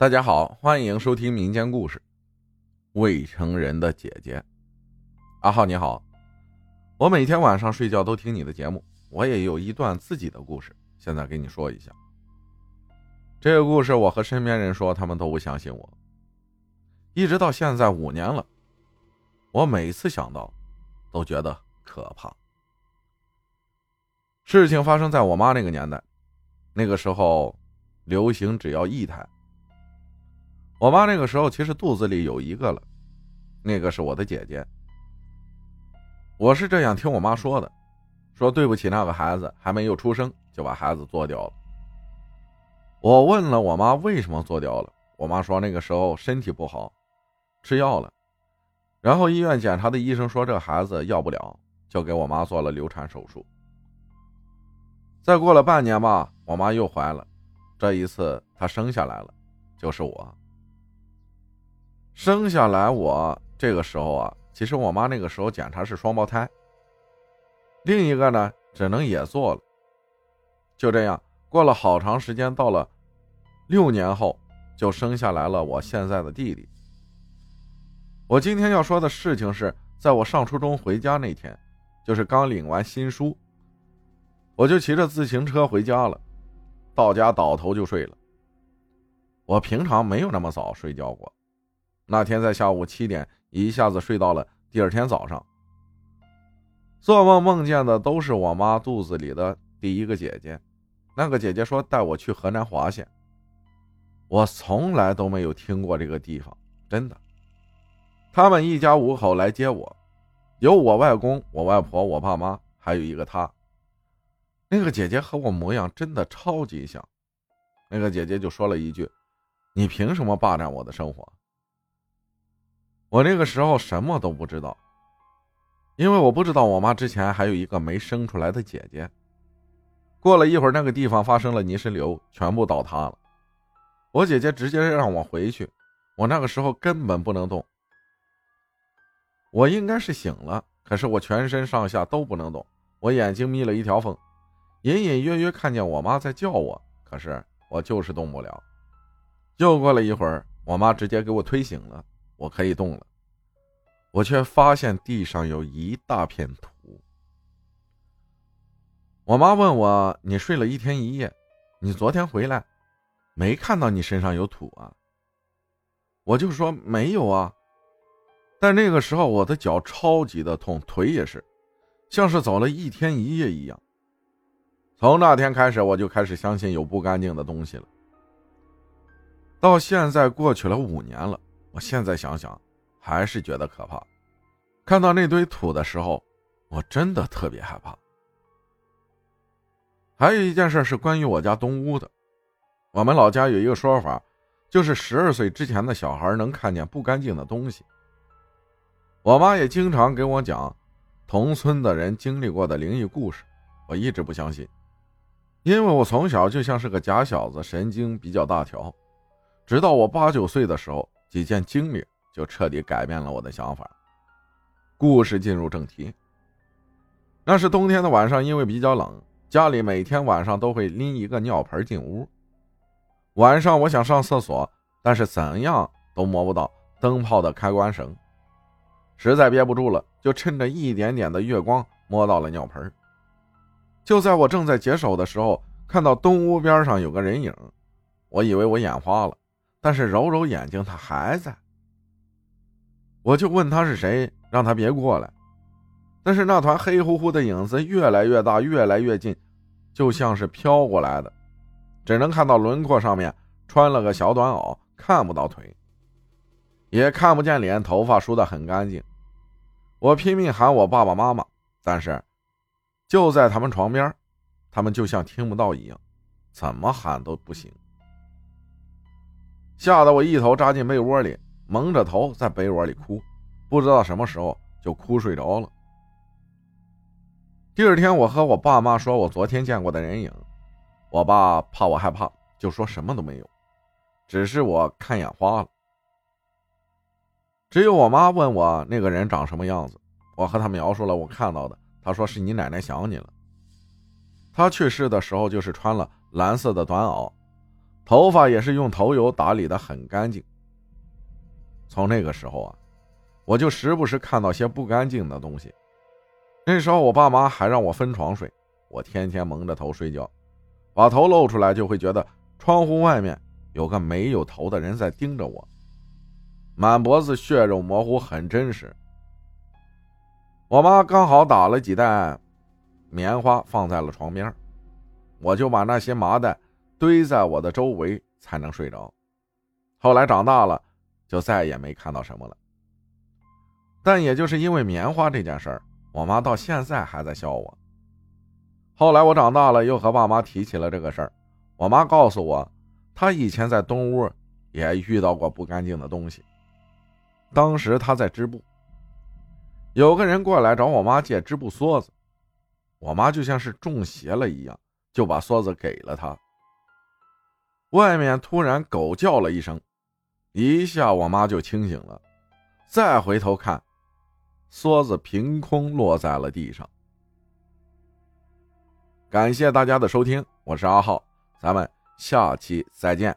大家好，欢迎收听民间故事《未成人的姐姐》。阿浩你好，我每天晚上睡觉都听你的节目，我也有一段自己的故事，现在给你说一下。这个故事我和身边人说，他们都不相信我。一直到现在五年了，我每次想到，都觉得可怕。事情发生在我妈那个年代，那个时候流行只要一台。我妈那个时候其实肚子里有一个了，那个是我的姐姐。我是这样听我妈说的，说对不起那个孩子还没有出生就把孩子做掉了。我问了我妈为什么做掉了，我妈说那个时候身体不好，吃药了，然后医院检查的医生说这孩子要不了，就给我妈做了流产手术。再过了半年吧，我妈又怀了，这一次她生下来了，就是我。生下来，我这个时候啊，其实我妈那个时候检查是双胞胎，另一个呢只能也做了。就这样过了好长时间，到了六年后，就生下来了我现在的弟弟。我今天要说的事情是在我上初中回家那天，就是刚领完新书，我就骑着自行车回家了，到家倒头就睡了。我平常没有那么早睡觉过。那天在下午七点，一下子睡到了第二天早上。做梦梦见的都是我妈肚子里的第一个姐姐，那个姐姐说带我去河南滑县。我从来都没有听过这个地方，真的。他们一家五口来接我，有我外公、我外婆、我爸妈，还有一个她。那个姐姐和我模样真的超级像。那个姐姐就说了一句：“你凭什么霸占我的生活？”我那个时候什么都不知道，因为我不知道我妈之前还有一个没生出来的姐姐。过了一会儿，那个地方发生了泥石流，全部倒塌了。我姐姐直接让我回去，我那个时候根本不能动。我应该是醒了，可是我全身上下都不能动，我眼睛眯了一条缝，隐隐约约看见我妈在叫我，可是我就是动不了。又过了一会儿，我妈直接给我推醒了。我可以动了，我却发现地上有一大片土。我妈问我：“你睡了一天一夜，你昨天回来，没看到你身上有土啊？”我就说：“没有啊。”但那个时候我的脚超级的痛，腿也是，像是走了一天一夜一样。从那天开始，我就开始相信有不干净的东西了。到现在过去了五年了。我现在想想，还是觉得可怕。看到那堆土的时候，我真的特别害怕。还有一件事是关于我家东屋的。我们老家有一个说法，就是十二岁之前的小孩能看见不干净的东西。我妈也经常给我讲同村的人经历过的灵异故事，我一直不相信，因为我从小就像是个假小子，神经比较大条。直到我八九岁的时候。几件经历就彻底改变了我的想法。故事进入正题。那是冬天的晚上，因为比较冷，家里每天晚上都会拎一个尿盆进屋。晚上我想上厕所，但是怎样都摸不到灯泡的开关绳，实在憋不住了，就趁着一点点的月光摸到了尿盆。就在我正在解手的时候，看到东屋边上有个人影，我以为我眼花了。但是揉揉眼睛，他还在。我就问他是谁，让他别过来。但是那团黑乎乎的影子越来越大，越来越近，就像是飘过来的，只能看到轮廓上面穿了个小短袄，看不到腿，也看不见脸，头发梳得很干净。我拼命喊我爸爸妈妈，但是就在他们床边，他们就像听不到一样，怎么喊都不行。吓得我一头扎进被窝里，蒙着头在被窝里哭，不知道什么时候就哭睡着了。第二天，我和我爸妈说我昨天见过的人影，我爸怕我害怕，就说什么都没有，只是我看眼花了。只有我妈问我那个人长什么样子，我和她描述了我看到的，她说是你奶奶想你了。他去世的时候就是穿了蓝色的短袄。头发也是用头油打理的很干净。从那个时候啊，我就时不时看到些不干净的东西。那时候我爸妈还让我分床睡，我天天蒙着头睡觉，把头露出来就会觉得窗户外面有个没有头的人在盯着我，满脖子血肉模糊，很真实。我妈刚好打了几袋棉花放在了床边，我就把那些麻袋堆在我的周围才能睡着。后来长大了，就再也没看到什么了。但也就是因为棉花这件事儿，我妈到现在还在笑我。后来我长大了，又和爸妈提起了这个事儿，我妈告诉我，她以前在东屋也遇到过不干净的东西。当时她在织布。有个人过来找我妈借织布梭子，我妈就像是中邪了一样，就把梭子给了他。外面突然狗叫了一声，一下我妈就清醒了，再回头看，梭子凭空落在了地上。感谢大家的收听，我是阿浩，咱们下期再见。